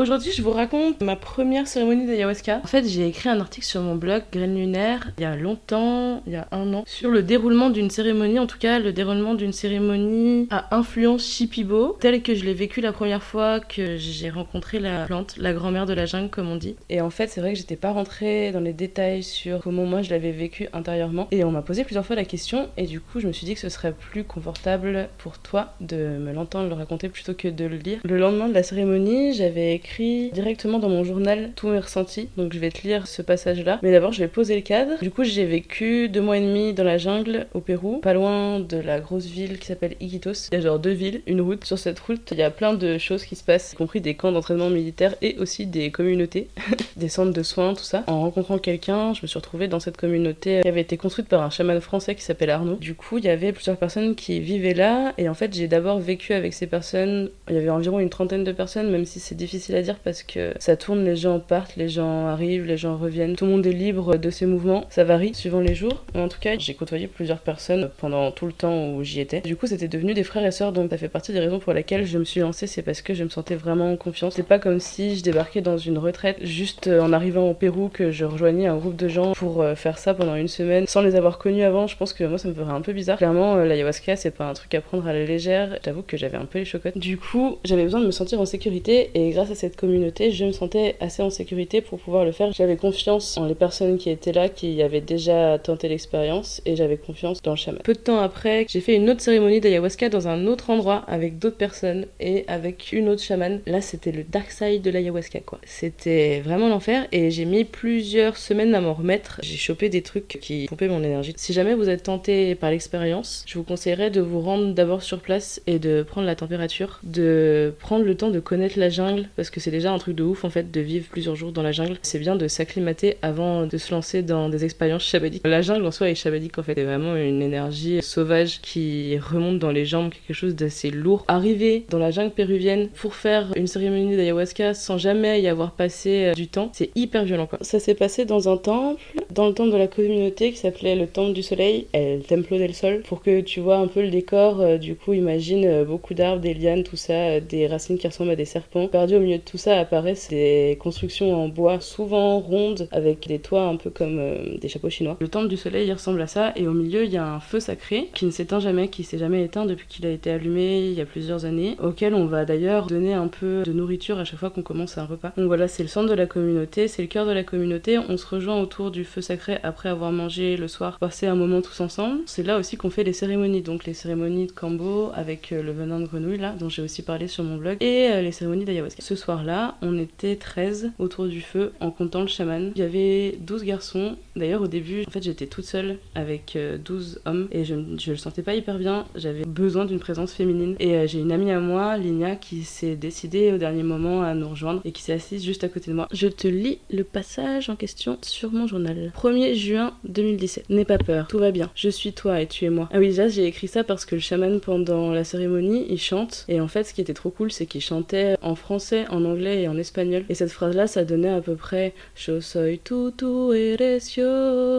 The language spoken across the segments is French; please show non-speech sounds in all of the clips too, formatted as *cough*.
Aujourd'hui, je vous raconte ma première cérémonie d'ayahuasca. En fait, j'ai écrit un article sur mon blog Graines Lunaire il y a longtemps, il y a un an, sur le déroulement d'une cérémonie, en tout cas le déroulement d'une cérémonie à influence Shipibo, telle que je l'ai vécue la première fois que j'ai rencontré la plante, la grand-mère de la jungle, comme on dit. Et en fait, c'est vrai que j'étais pas rentrée dans les détails sur comment moi je l'avais vécu intérieurement. Et on m'a posé plusieurs fois la question, et du coup, je me suis dit que ce serait plus confortable pour toi de me l'entendre le raconter plutôt que de le lire. Le lendemain de la cérémonie, j'avais écrit directement dans mon journal tous mes ressentis. Donc je vais te lire ce passage-là. Mais d'abord, je vais poser le cadre. Du coup, j'ai vécu deux mois et demi dans la jungle au Pérou, pas loin de la grosse ville qui s'appelle Iquitos. Il y a genre deux villes, une route. Sur cette route, il y a plein de choses qui se passent, y compris des camps d'entraînement militaire et aussi des communautés, *laughs* des centres de soins, tout ça. En rencontrant quelqu'un, je me suis retrouvée dans cette communauté qui avait été construite par un chaman français qui s'appelle Arnaud. Du coup, il y avait plusieurs personnes qui vivaient là et en fait, j'ai d'abord vécu avec ces personnes. Il y avait environ une trentaine de personnes, même si c'est difficile à dire parce que ça tourne, les gens partent, les gens arrivent, les gens reviennent. Tout le monde est libre de ses mouvements. Ça varie suivant les jours. en tout cas, j'ai côtoyé plusieurs personnes pendant tout le temps où j'y étais. Du coup, c'était devenu des frères et sœurs, donc ça fait partie des raisons pour lesquelles je me suis lancée. C'est parce que je me sentais vraiment en confiance. C'est pas comme si je débarquais dans une retraite juste euh, en arrivant au Pérou que je rejoignais un groupe de gens pour euh, faire ça pendant une semaine sans les avoir connus avant. Je pense que moi, ça me ferait un peu bizarre. Clairement, euh, l'ayahuasca, c'est pas un truc à prendre à la légère. J'avoue que j'avais un peu les chocottes. Du coup, j'avais besoin de me sentir en sécurité et grâce à cette communauté, je me sentais assez en sécurité pour pouvoir le faire. J'avais confiance en les personnes qui étaient là, qui avaient déjà tenté l'expérience, et j'avais confiance dans le chaman. Peu de temps après, j'ai fait une autre cérémonie d'ayahuasca dans un autre endroit avec d'autres personnes et avec une autre chamane. Là, c'était le dark side de l'ayahuasca, quoi. C'était vraiment l'enfer, et j'ai mis plusieurs semaines à m'en remettre. J'ai chopé des trucs qui pompaient mon énergie. Si jamais vous êtes tenté par l'expérience, je vous conseillerais de vous rendre d'abord sur place et de prendre la température, de prendre le temps de connaître la jungle, parce que c'est déjà un truc de ouf en fait de vivre plusieurs jours dans la jungle. C'est bien de s'acclimater avant de se lancer dans des expériences shabadiques. La jungle en soi est shabadique en fait. C'est vraiment une énergie sauvage qui remonte dans les jambes, quelque chose d'assez lourd. Arriver dans la jungle péruvienne pour faire une cérémonie d'ayahuasca sans jamais y avoir passé euh, du temps, c'est hyper violent quoi. Ça s'est passé dans un temple, dans le temple de la communauté qui s'appelait le temple du soleil, El Templo del Sol, pour que tu vois un peu le décor. Euh, du coup, imagine euh, beaucoup d'arbres, des lianes, tout ça, des racines qui ressemblent à des serpents. Perdu au milieu de tout ça apparaissent des constructions en bois souvent rondes avec des toits un peu comme euh, des chapeaux chinois. Le temple du soleil il ressemble à ça et au milieu il y a un feu sacré qui ne s'éteint jamais, qui s'est jamais éteint depuis qu'il a été allumé il y a plusieurs années, auquel on va d'ailleurs donner un peu de nourriture à chaque fois qu'on commence un repas. Donc voilà, c'est le centre de la communauté, c'est le cœur de la communauté. On se rejoint autour du feu sacré après avoir mangé le soir, passer un moment tous ensemble. C'est là aussi qu'on fait les cérémonies, donc les cérémonies de Cambo avec euh, le venin de grenouille là, dont j'ai aussi parlé sur mon blog, et euh, les cérémonies d'ayahuasca. Ce soir-là, on était 13 autour du feu en comptant le chaman. Il y avait 12 garçons. D'ailleurs, au début, en fait, j'étais toute seule avec 12 euh, hommes et je, je le sentais pas hyper bien. J'avais besoin d'une présence féminine. Et j'ai une amie à moi, Linia, qui s'est décidée au dernier moment à nous rejoindre et qui s'est assise juste à côté de moi. Je te lis le passage en question sur mon journal. 1er juin 2017. N'aie pas peur, tout va bien. Je suis toi et tu es moi. Ah oui, déjà, j'ai écrit ça parce que le chaman, pendant la cérémonie, il chante. Et en fait, ce qui était trop cool, c'est qu'il chantait en français, en anglais et en espagnol. Et cette phrase-là, ça donnait à peu près Yo soy tu, tu eres.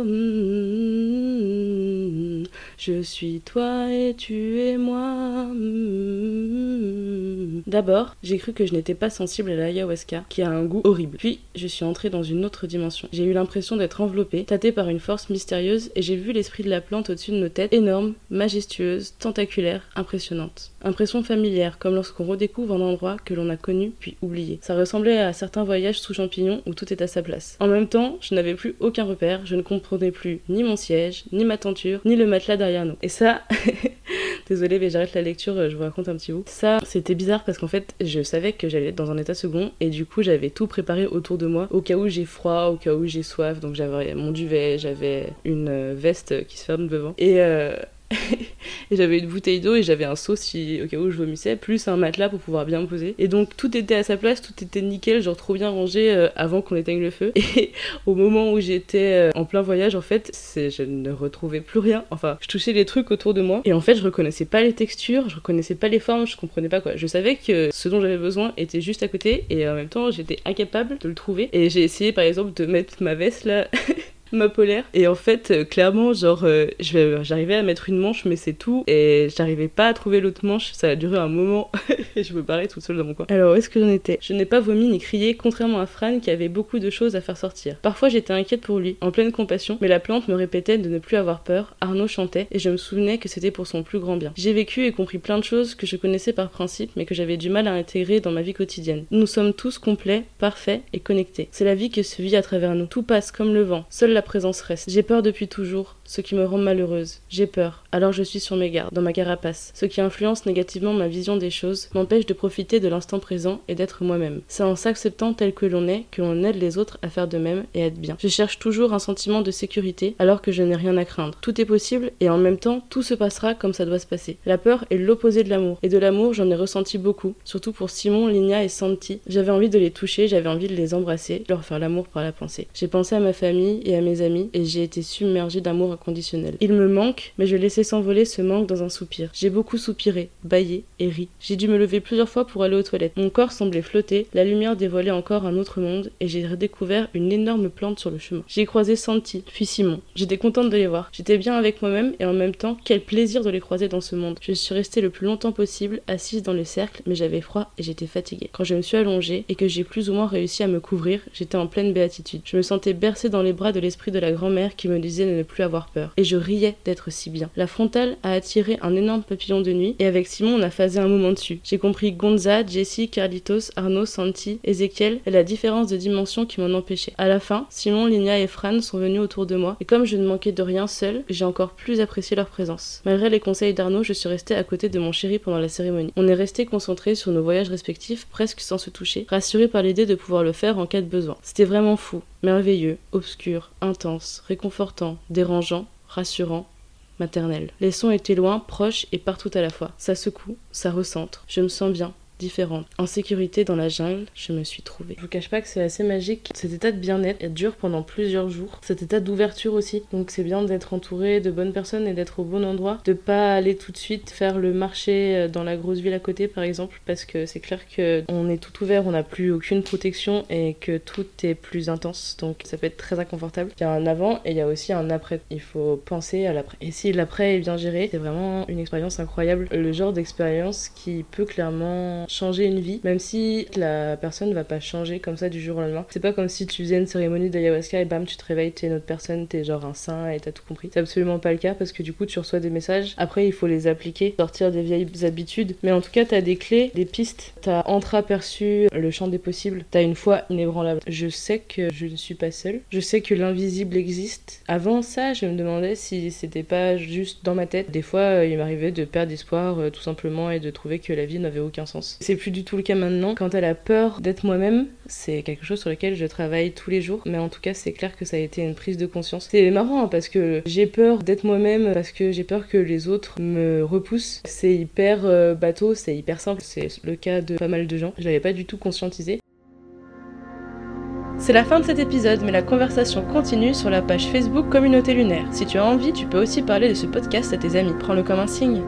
Mm, je suis toi et tu es moi. D'abord, j'ai cru que je n'étais pas sensible à l'ayahuasca, qui a un goût horrible. Puis, je suis entrée dans une autre dimension. J'ai eu l'impression d'être enveloppée, tâtée par une force mystérieuse, et j'ai vu l'esprit de la plante au-dessus de nos têtes, énorme, majestueuse, tentaculaire, impressionnante. Impression familière, comme lorsqu'on redécouvre un endroit que l'on a connu puis oublié. Ça ressemblait à certains voyages sous champignons où tout est à sa place. En même temps, je n'avais plus aucun repère, je ne comprenais plus ni mon siège, ni ma tenture, ni le matelas derrière nous. Et ça, *laughs* désolé, mais j'arrête la lecture, je vous raconte un petit bout. Ça, c'était bizarre parce qu'en fait, je savais que j'allais être dans un état second et du coup, j'avais tout préparé autour de moi au cas où j'ai froid, au cas où j'ai soif. Donc j'avais mon duvet, j'avais une veste qui se ferme devant. Et euh, et j'avais une bouteille d'eau et j'avais un seau si au cas où je vomissais, plus un matelas pour pouvoir bien me poser. Et donc tout était à sa place, tout était nickel, genre trop bien rangé euh, avant qu'on éteigne le feu. *laughs* Et au moment où j'étais euh, en plein voyage, en fait, je ne retrouvais plus rien. Enfin, je touchais les trucs autour de moi et en fait, je reconnaissais pas les textures, je reconnaissais pas les formes, je comprenais pas quoi. Je savais que ce dont j'avais besoin était juste à côté et en même temps, j'étais incapable de le trouver. Et j'ai essayé par exemple de mettre ma veste là *laughs* ma polaire. Et en fait, euh, clairement, genre, euh, j'arrivais à mettre une manche, mais c'est tout. Et j'arrivais pas à trouver l'autre manche. Ça a duré un moment. *laughs* et je me barrais toute seule dans mon coin. Alors, où est-ce que j'en étais? Je n'ai pas vomi ni crié, contrairement à Fran qui avait beaucoup de choses à faire sortir. Parfois, j'étais inquiète pour lui, en pleine compassion, mais la plante me répétait de ne plus avoir peur. Arnaud chantait, et je me souvenais que c'était pour son plus grand bien. J'ai vécu et compris plein de choses que je connaissais par principe, mais que j'avais du mal à intégrer dans ma vie quotidienne. Nous sommes tous complets, parfaits et connectés. C'est la vie qui se vit à travers nous. Tout passe comme le vent. Seule la présence reste. J'ai peur depuis toujours, ce qui me rend malheureuse. J'ai peur, alors je suis sur mes gardes, dans ma carapace. Ce qui influence négativement ma vision des choses m'empêche de profiter de l'instant présent et d'être moi-même. C'est en s'acceptant tel que l'on est que l'on aide les autres à faire de même et à être bien. Je cherche toujours un sentiment de sécurité alors que je n'ai rien à craindre. Tout est possible et en même temps tout se passera comme ça doit se passer. La peur est l'opposé de l'amour et de l'amour j'en ai ressenti beaucoup, surtout pour Simon, Ligna et Santi. J'avais envie de les toucher, j'avais envie de les embrasser, leur faire l'amour par la pensée. J'ai pensé à ma famille et à mes amis et j'ai été submergée d'amour Il me manque, mais je laissais s'envoler ce manque dans un soupir. J'ai beaucoup soupiré, baillé et ri. J'ai dû me lever plusieurs fois pour aller aux toilettes. Mon corps semblait flotter, la lumière dévoilait encore un autre monde et j'ai redécouvert une énorme plante sur le chemin. J'ai croisé Santi, puis Simon. J'étais contente de les voir. J'étais bien avec moi-même et en même temps, quel plaisir de les croiser dans ce monde. Je suis restée le plus longtemps possible assise dans le cercle, mais j'avais froid et j'étais fatiguée. Quand je me suis allongée et que j'ai plus ou moins réussi à me couvrir, j'étais en pleine béatitude. Je me sentais bercée dans les bras de l'esprit de la grand-mère qui me disait de ne plus avoir Et je riais d'être si bien. La frontale a attiré un énorme papillon de nuit, et avec Simon, on a phasé un moment dessus. J'ai compris Gonza, Jessie, Carlitos, Arnaud, Santi, Ezekiel, et la différence de dimension qui m'en empêchait. À la fin, Simon, Linia et Fran sont venus autour de moi, et comme je ne manquais de rien seul, j'ai encore plus apprécié leur présence. Malgré les conseils d'Arnaud, je suis restée à côté de mon chéri pendant la cérémonie. On est resté concentrés sur nos voyages respectifs, presque sans se toucher, rassurés par l'idée de pouvoir le faire en cas de besoin. C'était vraiment fou merveilleux, obscur, intense, réconfortant, dérangeant, rassurant, maternel. Les sons étaient loin, proches et partout à la fois. Ça secoue, ça recentre. Je me sens bien, En sécurité dans la jungle, je me suis trouvée. Je vous cache pas que c'est assez magique. Cet état de bien-être dure pendant plusieurs jours. Cet état d'ouverture aussi. Donc c'est bien d'être entouré de bonnes personnes et d'être au bon endroit. De pas aller tout de suite faire le marché euh, dans la grosse ville à côté par exemple parce que c'est clair que on est tout ouvert, on n'a plus aucune protection et que tout est plus intense. Donc ça peut être très inconfortable. Il y a un avant et il y a aussi un après. Il faut penser à l'après. Et si l'après est bien géré, c'est vraiment une expérience incroyable. Le genre d'expérience qui peut clairement changer une vie, même si la personne va pas changer comme ça du jour au lendemain. C'est pas comme si tu faisais une cérémonie d'ayahuasca et bam, tu te réveilles, t'es une autre personne, t'es genre un saint et t'as tout compris. C'est absolument pas le cas parce que du coup, tu reçois des messages. Après, il faut les appliquer, sortir des vieilles habitudes. Mais en tout cas, t'as des clés, des pistes. T'as entreaperçu le champ des possibles. T'as une foi inébranlable. Je sais que je ne suis pas seule. Je sais que l'invisible existe. Avant ça, je me demandais si c'était pas juste dans ma tête. Des fois, il m'arrivait de perdre espoir euh, tout simplement et de trouver que la vie n'avait aucun sens. C'est plus du tout le cas maintenant. Quand elle a peur d'être moi-même, c'est quelque chose sur lequel je travaille tous les jours. Mais en tout cas, c'est clair que ça a été une prise de conscience. C'est marrant hein, parce que j'ai peur d'être moi-même, parce que j'ai peur que les autres me repoussent. C'est hyper euh, bateau, c'est hyper simple. C'est le cas de pas mal de gens. Je l'avais pas du tout conscientisé. C'est la fin de cet épisode, mais la conversation continue sur la page Facebook Communauté Lunaire. Si tu as envie, tu peux aussi parler de ce podcast à tes amis. Prends-le comme un signe.